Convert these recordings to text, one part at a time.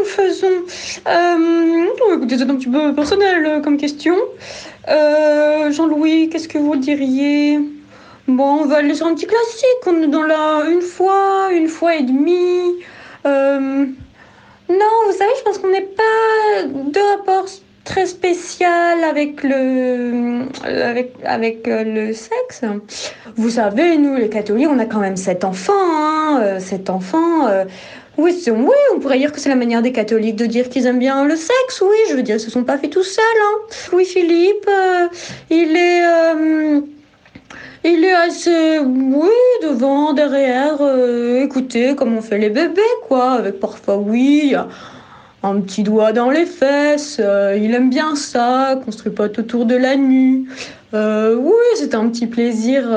le faisons euh, c'est un petit peu personnel euh, comme question. Euh, Jean-Louis, qu'est-ce que vous diriez? Bon, on va aller sur un petit classique. On est dans la une fois, une fois et demie. Euh, non, vous savez, je pense qu'on n'est pas de rapport très spécial avec le avec avec le sexe. Vous savez, nous les catholiques, on a quand même sept enfants, hein, sept enfants. Oui, oui, on pourrait dire que c'est la manière des catholiques de dire qu'ils aiment bien le sexe. Oui, je veux dire, ils se sont pas fait tout seuls. Hein. Oui, Philippe, euh, il est, euh, il est assez, oui, devant, derrière. Euh, écoutez, comme on fait les bébés, quoi. Avec parfois, oui, un petit doigt dans les fesses. il aime bien ça, construit pas autour de la nuit. oui, c'est un petit plaisir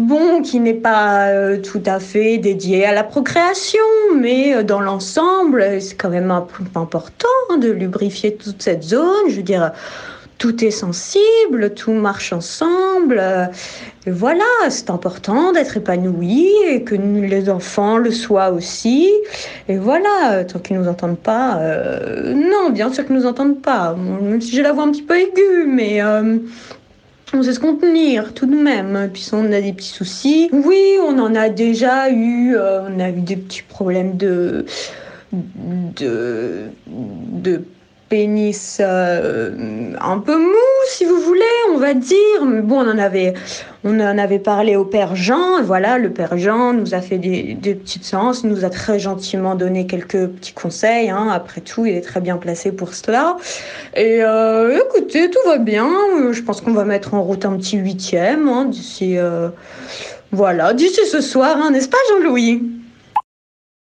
bon, qui n'est pas euh, tout à fait dédié à la procréation, mais euh, dans l'ensemble, c'est quand même important de lubrifier toute cette zone. Je veux dire, tout est sensible, tout marche ensemble. Et voilà, c'est important d'être épanoui et que les enfants le soient aussi. Et voilà, tant qu'ils nous entendent pas, euh, non, bien sûr qu'ils nous entendent pas. Même si j'ai la voix un petit peu aiguë, mais on sait se contenir tout de même. Puis on a des petits soucis. Oui, on en a déjà eu. Euh, on a eu des petits problèmes de de pénis euh, un peu mou, si vous voulez, va dire. Mais bon, on en avait, on en avait parlé au père Jean. Voilà, le père Jean nous a fait des, petites séances, nous a très gentiment donné quelques petits conseils. Hein. Après tout, il est très bien placé pour cela. Et euh, écoutez, tout va bien. Je pense qu'on va mettre en route un petit huitième hein, d'ici, euh, voilà, d'ici ce soir, hein, n'est-ce pas, Jean-Louis?